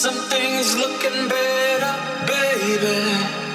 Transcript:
Something's looking better, baby.